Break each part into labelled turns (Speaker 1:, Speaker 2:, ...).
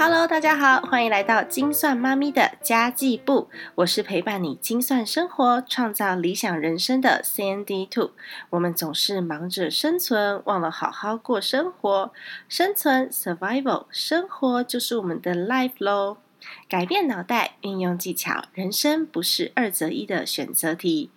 Speaker 1: Hello，大家好，欢迎来到精算妈咪的家计部。我是陪伴你精算生活、创造理想人生的 CND Two。我们总是忙着生存，忘了好好过生活。生存 （Survival），生活就是我们的 Life 喽。改变脑袋，运用技巧，人生不是二择一的选择题。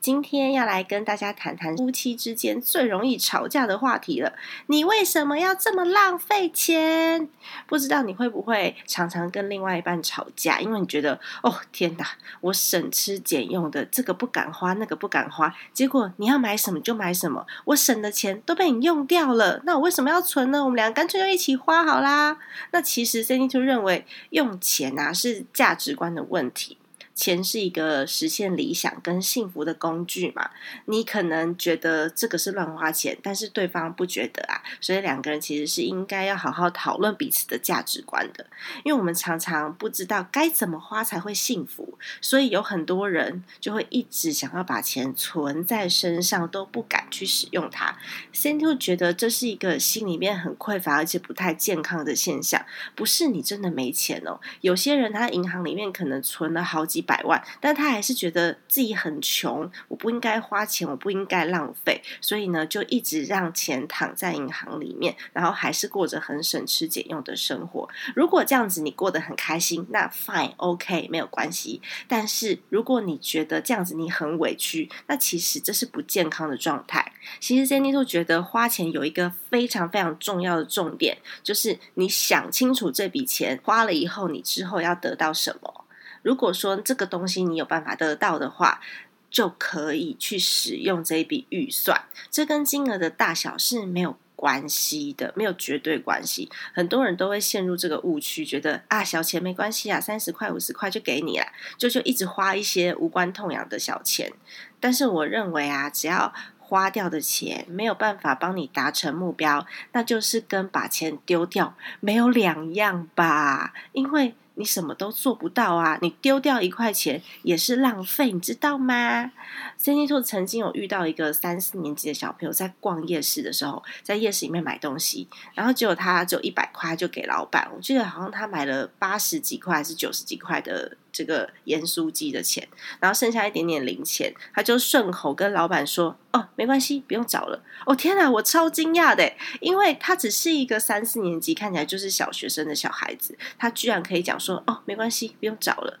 Speaker 1: 今天要来跟大家谈谈夫妻之间最容易吵架的话题了。你为什么要这么浪费钱？不知道你会不会常常跟另外一半吵架？因为你觉得哦天哪，我省吃俭用的，这个不敢花，那个不敢花，结果你要买什么就买什么，我省的钱都被你用掉了。那我为什么要存呢？我们俩干脆就一起花好啦。那其实 c i 就认为用钱啊是价值观的问题。钱是一个实现理想跟幸福的工具嘛？你可能觉得这个是乱花钱，但是对方不觉得啊，所以两个人其实是应该要好好讨论彼此的价值观的。因为我们常常不知道该怎么花才会幸福，所以有很多人就会一直想要把钱存在身上，都不敢去使用它。c e 觉得这是一个心里面很匮乏而且不太健康的现象。不是你真的没钱哦，有些人他银行里面可能存了好几。百万，但他还是觉得自己很穷，我不应该花钱，我不应该浪费，所以呢，就一直让钱躺在银行里面，然后还是过着很省吃俭用的生活。如果这样子你过得很开心，那 fine，OK，没有关系。但是如果你觉得这样子你很委屈，那其实这是不健康的状态。其实 Jenny 都觉得花钱有一个非常非常重要的重点，就是你想清楚这笔钱花了以后，你之后要得到什么。如果说这个东西你有办法得到的话，就可以去使用这一笔预算。这跟金额的大小是没有关系的，没有绝对关系。很多人都会陷入这个误区，觉得啊小钱没关系啊，三十块五十块就给你了，就就一直花一些无关痛痒的小钱。但是我认为啊，只要花掉的钱没有办法帮你达成目标，那就是跟把钱丢掉没有两样吧，因为。你什么都做不到啊！你丢掉一块钱也是浪费，你知道吗？Cindy 兔曾经有遇到一个三四年级的小朋友在逛夜市的时候，在夜市里面买东西，然后结果他只有一百块就给老板，我记得好像他买了八十几块还是九十几块的。这个盐酥鸡的钱，然后剩下一点点零钱，他就顺口跟老板说：“哦，没关系，不用找了。”哦，天哪，我超惊讶的，因为他只是一个三四年级，看起来就是小学生的小孩子，他居然可以讲说：“哦，没关系，不用找了。”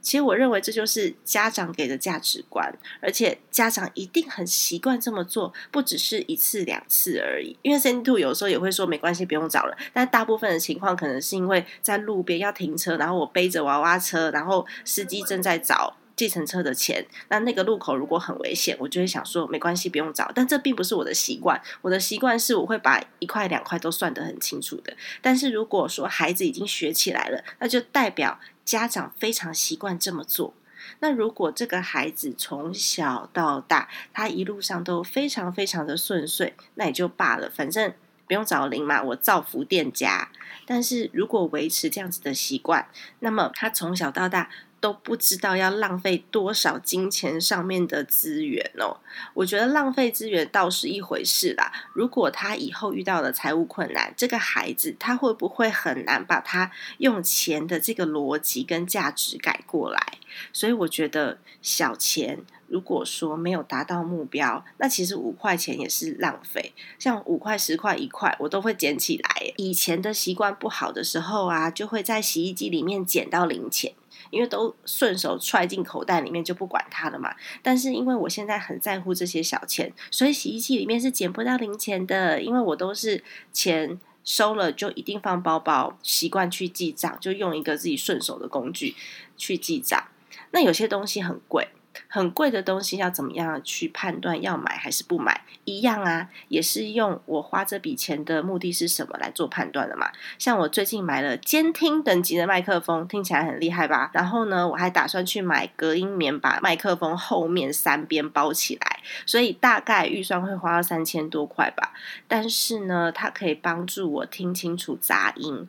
Speaker 1: 其实我认为这就是家长给的价值观，而且家长一定很习惯这么做，不只是一次两次而已。因为 C Two 有时候也会说没关系，不用找了。但大部分的情况可能是因为在路边要停车，然后我背着娃娃车，然后司机正在找计程车的钱。那那个路口如果很危险，我就会想说没关系，不用找。但这并不是我的习惯，我的习惯是我会把一块两块都算得很清楚的。但是如果说孩子已经学起来了，那就代表。家长非常习惯这么做。那如果这个孩子从小到大，他一路上都非常非常的顺遂，那也就罢了，反正不用找零嘛，我造福店家。但是如果维持这样子的习惯，那么他从小到大。都不知道要浪费多少金钱上面的资源哦。我觉得浪费资源倒是一回事啦。如果他以后遇到了财务困难，这个孩子他会不会很难把他用钱的这个逻辑跟价值改过来？所以我觉得小钱如果说没有达到目标，那其实五块钱也是浪费。像五块、十块、一块，我都会捡起来。以前的习惯不好的时候啊，就会在洗衣机里面捡到零钱。因为都顺手揣进口袋里面就不管它了嘛。但是因为我现在很在乎这些小钱，所以洗衣机里面是捡不到零钱的。因为我都是钱收了就一定放包包，习惯去记账，就用一个自己顺手的工具去记账。那有些东西很贵。很贵的东西要怎么样去判断要买还是不买？一样啊，也是用我花这笔钱的目的是什么来做判断的嘛。像我最近买了监听等级的麦克风，听起来很厉害吧？然后呢，我还打算去买隔音棉，把麦克风后面三边包起来，所以大概预算会花三千多块吧。但是呢，它可以帮助我听清楚杂音。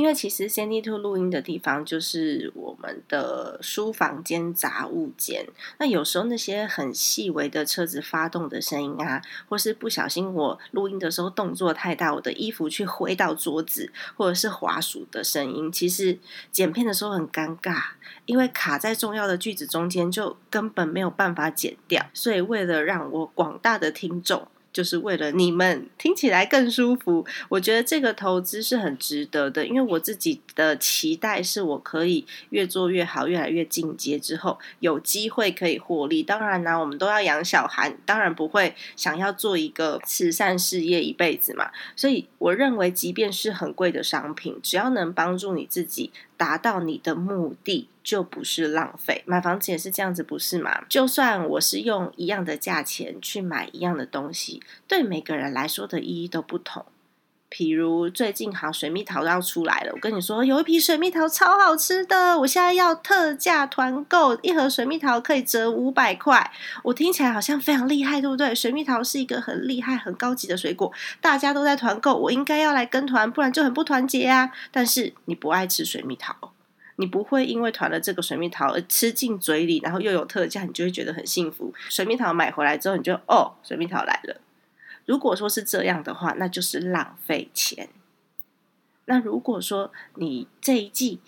Speaker 1: 因为其实 Sandy Two 录音的地方就是我们的书房间杂物间。那有时候那些很细微的车子发动的声音啊，或是不小心我录音的时候动作太大，我的衣服去挥到桌子，或者是滑鼠的声音，其实剪片的时候很尴尬，因为卡在重要的句子中间，就根本没有办法剪掉。所以为了让我广大的听众。就是为了你们听起来更舒服，我觉得这个投资是很值得的，因为我自己的期待是我可以越做越好，越来越进阶之后有机会可以获利。当然呢，我们都要养小孩，当然不会想要做一个慈善事业一辈子嘛。所以我认为，即便是很贵的商品，只要能帮助你自己。达到你的目的就不是浪费，买房子也是这样子，不是吗？就算我是用一样的价钱去买一样的东西，对每个人来说的意义都不同。比如最近好水蜜桃要出来了，我跟你说有一批水蜜桃超好吃的，我现在要特价团购，一盒水蜜桃可以折五百块。我听起来好像非常厉害，对不对？水蜜桃是一个很厉害、很高级的水果，大家都在团购，我应该要来跟团，不然就很不团结啊。但是你不爱吃水蜜桃，你不会因为团了这个水蜜桃而吃进嘴里，然后又有特价，你就会觉得很幸福。水蜜桃买回来之后，你就哦，水蜜桃来了。如果说是这样的话，那就是浪费钱。那如果说你这一季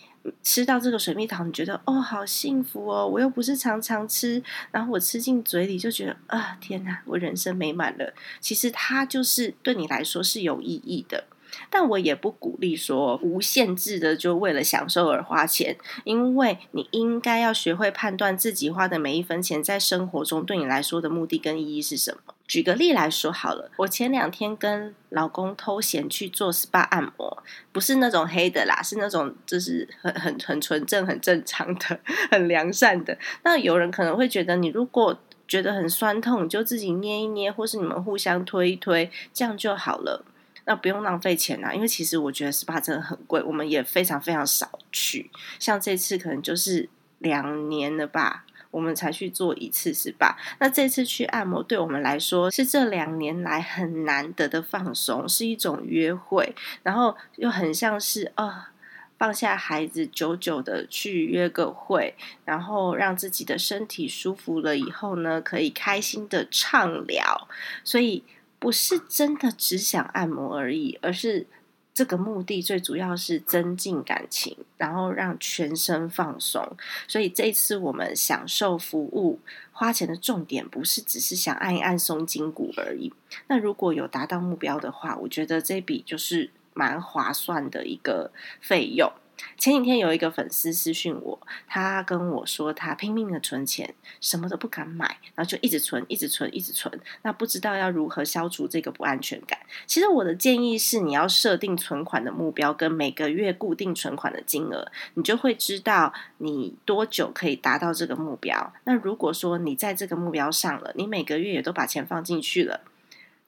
Speaker 1: 吃到这个水蜜桃，你觉得哦好幸福哦，我又不是常常吃，然后我吃进嘴里就觉得啊天哪，我人生美满了。其实它就是对你来说是有意义的。但我也不鼓励说无限制的就为了享受而花钱，因为你应该要学会判断自己花的每一分钱在生活中对你来说的目的跟意义是什么。举个例来说好了，我前两天跟老公偷闲去做 SPA 按摩，不是那种黑的啦，是那种就是很很很纯正、很正常的、很良善的。那有人可能会觉得，你如果觉得很酸痛，你就自己捏一捏，或是你们互相推一推，这样就好了。那不用浪费钱啊，因为其实我觉得 SPA 真的很贵，我们也非常非常少去。像这次可能就是两年了吧，我们才去做一次 SPA。那这次去按摩，对我们来说是这两年来很难得的放松，是一种约会，然后又很像是啊，放下孩子，久久的去约个会，然后让自己的身体舒服了以后呢，可以开心的畅聊，所以。不是真的只想按摩而已，而是这个目的最主要是增进感情，然后让全身放松。所以这一次我们享受服务花钱的重点，不是只是想按一按松筋骨而已。那如果有达到目标的话，我觉得这笔就是蛮划算的一个费用。前几天有一个粉丝私讯我，他跟我说他拼命的存钱，什么都不敢买，然后就一直存，一直存，一直存。那不知道要如何消除这个不安全感？其实我的建议是，你要设定存款的目标跟每个月固定存款的金额，你就会知道你多久可以达到这个目标。那如果说你在这个目标上了，你每个月也都把钱放进去了，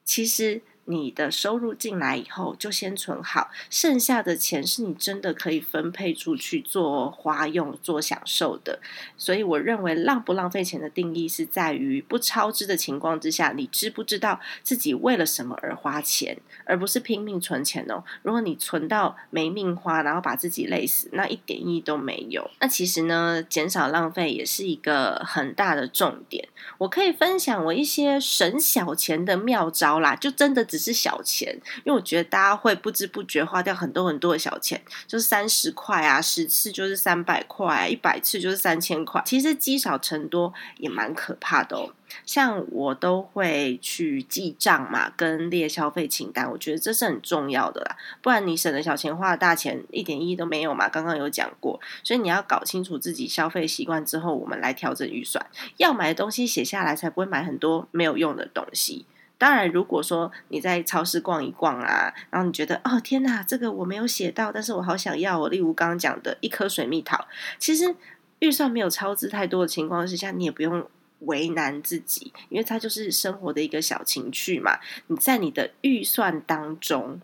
Speaker 1: 其实。你的收入进来以后，就先存好，剩下的钱是你真的可以分配出去做花用、做享受的。所以，我认为浪不浪费钱的定义是在于不超支的情况之下，你知不知道自己为了什么而花钱，而不是拼命存钱哦。如果你存到没命花，然后把自己累死，那一点意义都没有。那其实呢，减少浪费也是一个很大的重点。我可以分享我一些省小钱的妙招啦，就真的。只是小钱，因为我觉得大家会不知不觉花掉很多很多的小钱，就是三十块啊，十次就是三百块，一百次就是三千块。其实积少成多也蛮可怕的哦。像我都会去记账嘛，跟列消费清单，我觉得这是很重要的啦。不然你省的小钱花的大钱一点意义都没有嘛。刚刚有讲过，所以你要搞清楚自己消费习惯之后，我们来调整预算。要买的东西写下来，才不会买很多没有用的东西。当然，如果说你在超市逛一逛啊，然后你觉得哦天哪，这个我没有写到，但是我好想要哦。例如刚刚讲的一颗水蜜桃，其实预算没有超支太多的情况之下，你也不用为难自己，因为它就是生活的一个小情趣嘛。你在你的预算当中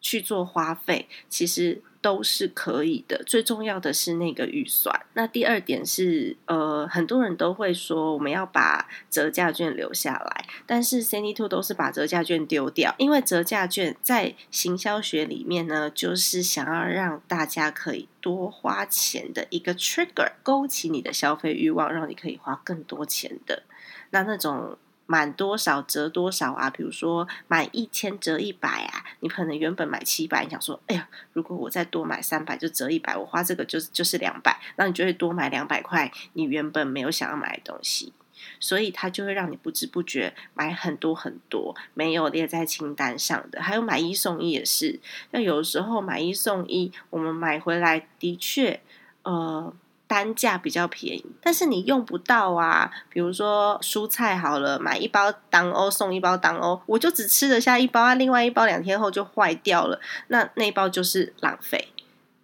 Speaker 1: 去做花费，其实都是可以的。最重要的是那个预算。那第二点是，呃，很多人都会说我们要把折价券留下来，但是 CNY Two 都是把折价券丢掉，因为折价券在行销学里面呢，就是想要让大家可以多花钱的一个 trigger，勾起你的消费欲望，让你可以花更多钱的。那那种。满多少折多少啊？比如说满一千折一百啊，你可能原本买七百，你想说，哎呀，如果我再多买三百就折一百，我花这个就就是两百，那你就会多买两百块你原本没有想要买的东西，所以它就会让你不知不觉买很多很多没有列在清单上的。还有买一送一也是，那有时候买一送一，我们买回来的确，呃。单价比较便宜，但是你用不到啊。比如说蔬菜好了，买一包当欧送一包当欧，我就只吃得下一包啊，另外一包两天后就坏掉了，那那一包就是浪费，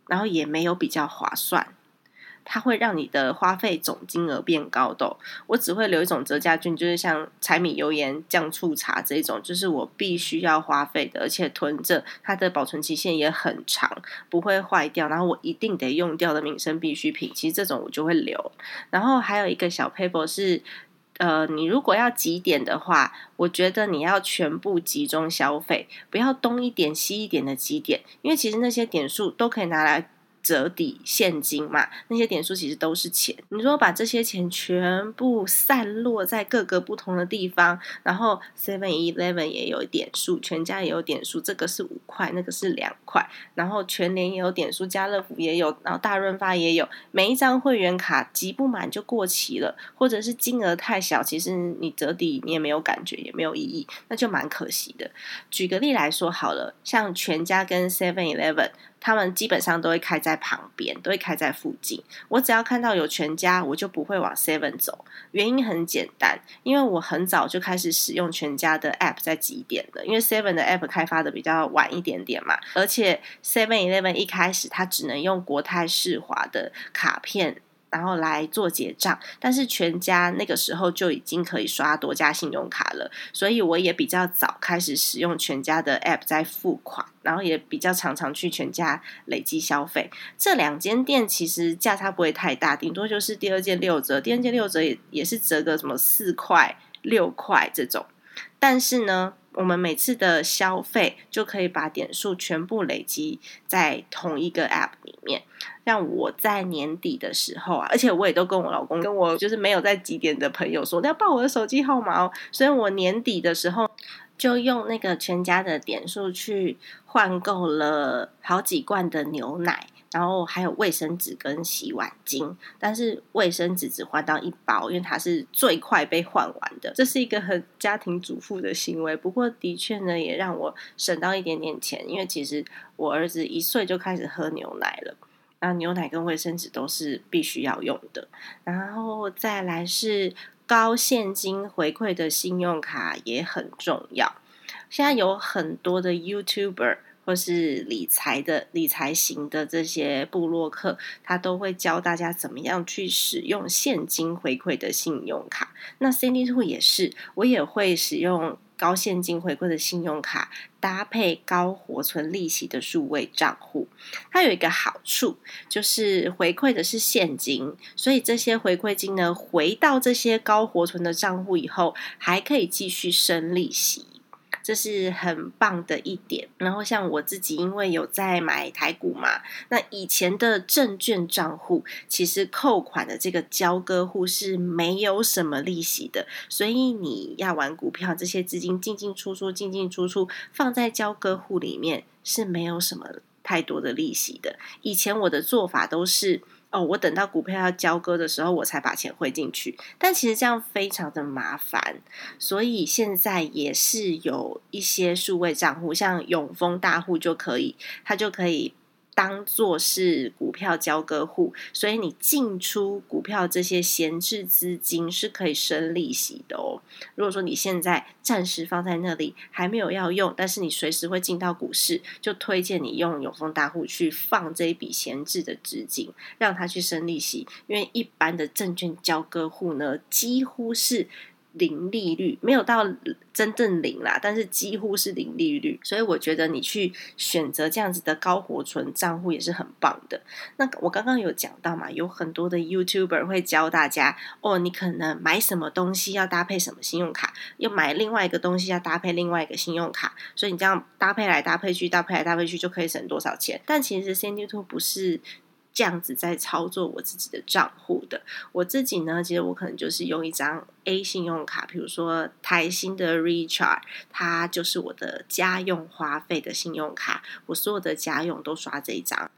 Speaker 1: 然后也没有比较划算。它会让你的花费总金额变高的。我只会留一种折价券，就是像柴米油盐酱醋茶这种，就是我必须要花费的，而且囤着，它的保存期限也很长，不会坏掉，然后我一定得用掉的民生必需品，其实这种我就会留。然后还有一个小 paper 是，呃，你如果要几点的话，我觉得你要全部集中消费，不要东一点西一点的几点，因为其实那些点数都可以拿来。折抵现金嘛，那些点数其实都是钱。你说把这些钱全部散落在各个不同的地方，然后 Seven Eleven 也有点数，全家也有点数，这个是五块，那个是两块，然后全联也有点数，家乐福也有，然后大润发也有。每一张会员卡集不满就过期了，或者是金额太小，其实你折抵你也没有感觉，也没有意义，那就蛮可惜的。举个例来说好了，像全家跟 Seven Eleven。他们基本上都会开在旁边，都会开在附近。我只要看到有全家，我就不会往 Seven 走。原因很简单，因为我很早就开始使用全家的 App 在几点的，因为 Seven 的 App 开发的比较晚一点点嘛。而且 Seven Eleven 一开始它只能用国泰世华的卡片。然后来做结账，但是全家那个时候就已经可以刷多家信用卡了，所以我也比较早开始使用全家的 App 在付款，然后也比较常常去全家累积消费。这两间店其实价差不会太大，顶多就是第二件六折，第二件六折也也是折个什么四块六块这种，但是呢。我们每次的消费就可以把点数全部累积在同一个 App 里面，让我在年底的时候啊，而且我也都跟我老公、跟我就是没有在几点的朋友说要报我的手机号码哦，所以我年底的时候就用那个全家的点数去换购了好几罐的牛奶。然后还有卫生纸跟洗碗巾，但是卫生纸只换到一包，因为它是最快被换完的。这是一个很家庭主妇的行为，不过的确呢，也让我省到一点点钱。因为其实我儿子一岁就开始喝牛奶了，那牛奶跟卫生纸都是必须要用的。然后再来是高现金回馈的信用卡也很重要。现在有很多的 YouTuber。或是理财的理财型的这些部落客，他都会教大家怎么样去使用现金回馈的信用卡。那 Cindy Two 也是，我也会使用高现金回馈的信用卡，搭配高活存利息的数位账户。它有一个好处，就是回馈的是现金，所以这些回馈金呢，回到这些高活存的账户以后，还可以继续生利息。这是很棒的一点。然后像我自己，因为有在买台股嘛，那以前的证券账户其实扣款的这个交割户是没有什么利息的，所以你要玩股票，这些资金进进出出、进进出出放在交割户里面是没有什么太多的利息的。以前我的做法都是。哦，我等到股票要交割的时候，我才把钱汇进去。但其实这样非常的麻烦，所以现在也是有一些数位账户，像永丰大户就可以，它就可以。当做是股票交割户，所以你进出股票这些闲置资金是可以生利息的哦。如果说你现在暂时放在那里还没有要用，但是你随时会进到股市，就推荐你用永丰大户去放这一笔闲置的资金，让它去生利息。因为一般的证券交割户呢，几乎是零利率，没有到真正零啦，但是几乎是零利率。所以我觉得你去选择这样子的高活存账户也是很棒的。那我刚刚有讲到嘛，有很多的 YouTuber 会教大家哦，你可能买什么东西要搭配什么信用卡，又买另外一个东西要搭配另外一个信用卡，所以你这样搭配来搭配去，搭配来搭配去就可以省多少钱。但其实 Sandy Two 不是。这样子在操作我自己的账户的，我自己呢，其实我可能就是用一张 A 信用卡，比如说台新的 Recharge，它就是我的家用花费的信用卡，我所有的家用都刷这一张。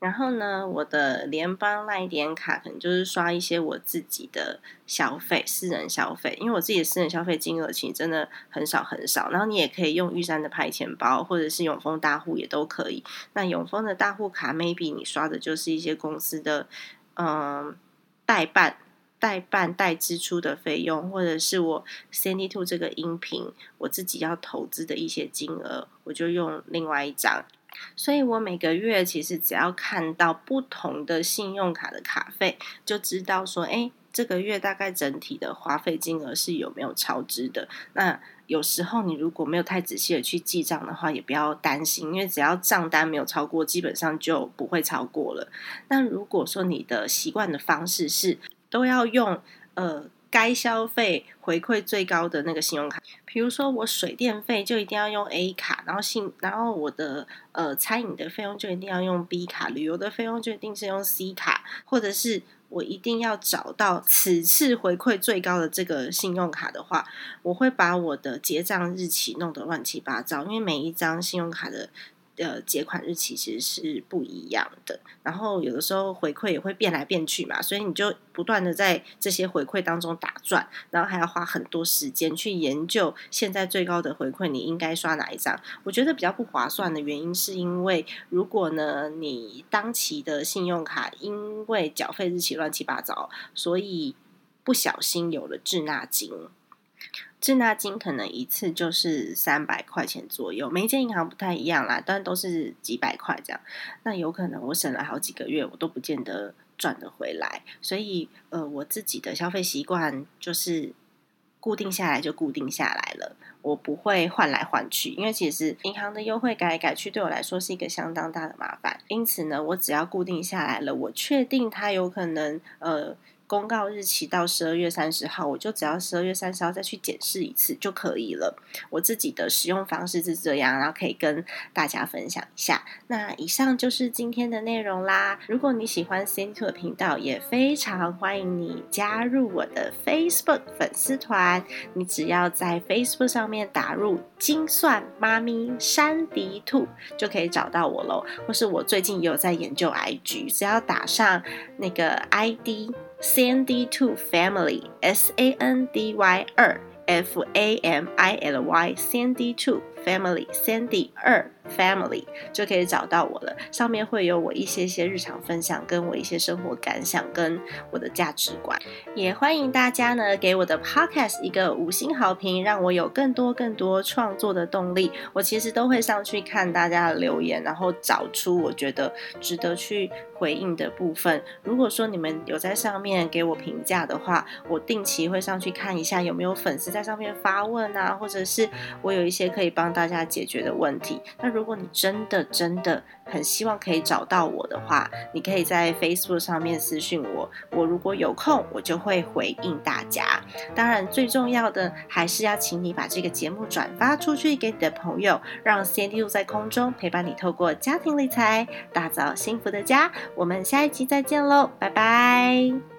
Speaker 1: 然后呢，我的联邦赖点卡可能就是刷一些我自己的消费，私人消费，因为我自己的私人消费金额其实真的很少很少。然后你也可以用玉山的派钱包，或者是永丰大户也都可以。那永丰的大户卡，maybe 你刷的就是一些公司的嗯代办、代办代支出的费用，或者是我 Sandy Two 这个音频我自己要投资的一些金额，我就用另外一张。所以我每个月其实只要看到不同的信用卡的卡费，就知道说，哎，这个月大概整体的花费金额是有没有超支的。那有时候你如果没有太仔细的去记账的话，也不要担心，因为只要账单没有超过，基本上就不会超过了。那如果说你的习惯的方式是都要用呃。该消费回馈最高的那个信用卡，比如说我水电费就一定要用 A 卡，然后信，然后我的呃餐饮的费用就一定要用 B 卡，旅游的费用就一定是用 C 卡，或者是我一定要找到此次回馈最高的这个信用卡的话，我会把我的结账日期弄得乱七八糟，因为每一张信用卡的。呃结款日期其实是不一样的，然后有的时候回馈也会变来变去嘛，所以你就不断的在这些回馈当中打转，然后还要花很多时间去研究现在最高的回馈你应该刷哪一张。我觉得比较不划算的原因是因为，如果呢你当期的信用卡因为缴费日期乱七八糟，所以不小心有了滞纳金。滞纳金可能一次就是三百块钱左右，每一间银行不太一样啦，但都是几百块这样。那有可能我省了好几个月，我都不见得赚得回来。所以，呃，我自己的消费习惯就是固定下来就固定下来了，我不会换来换去，因为其实银行的优惠改来改去对我来说是一个相当大的麻烦。因此呢，我只要固定下来了，我确定它有可能呃。公告日期到十二月三十号，我就只要十二月三十号再去检视一次就可以了。我自己的使用方式是这样，然后可以跟大家分享一下。那以上就是今天的内容啦。如果你喜欢 c e n t u 的频道，也非常欢迎你加入我的 Facebook 粉丝团。你只要在 Facebook 上面打入“精算妈咪山迪兔”，就可以找到我喽。或是我最近也有在研究 IG，只要打上那个 ID。Sandy Two Family. S A N D Y 二 F A M I L Y. Sandy Two Family Sandy 二。Family 就可以找到我了，上面会有我一些些日常分享，跟我一些生活感想，跟我的价值观。也欢迎大家呢给我的 Podcast 一个五星好评，让我有更多更多创作的动力。我其实都会上去看大家的留言，然后找出我觉得值得去回应的部分。如果说你们有在上面给我评价的话，我定期会上去看一下有没有粉丝在上面发问啊，或者是我有一些可以帮大家解决的问题。那如果你真的真的很希望可以找到我的话，你可以在 Facebook 上面私信我，我如果有空，我就会回应大家。当然，最重要的还是要请你把这个节目转发出去给你的朋友，让 c n d u 在空中陪伴你，透过家庭理财打造幸福的家。我们下一期再见喽，拜拜。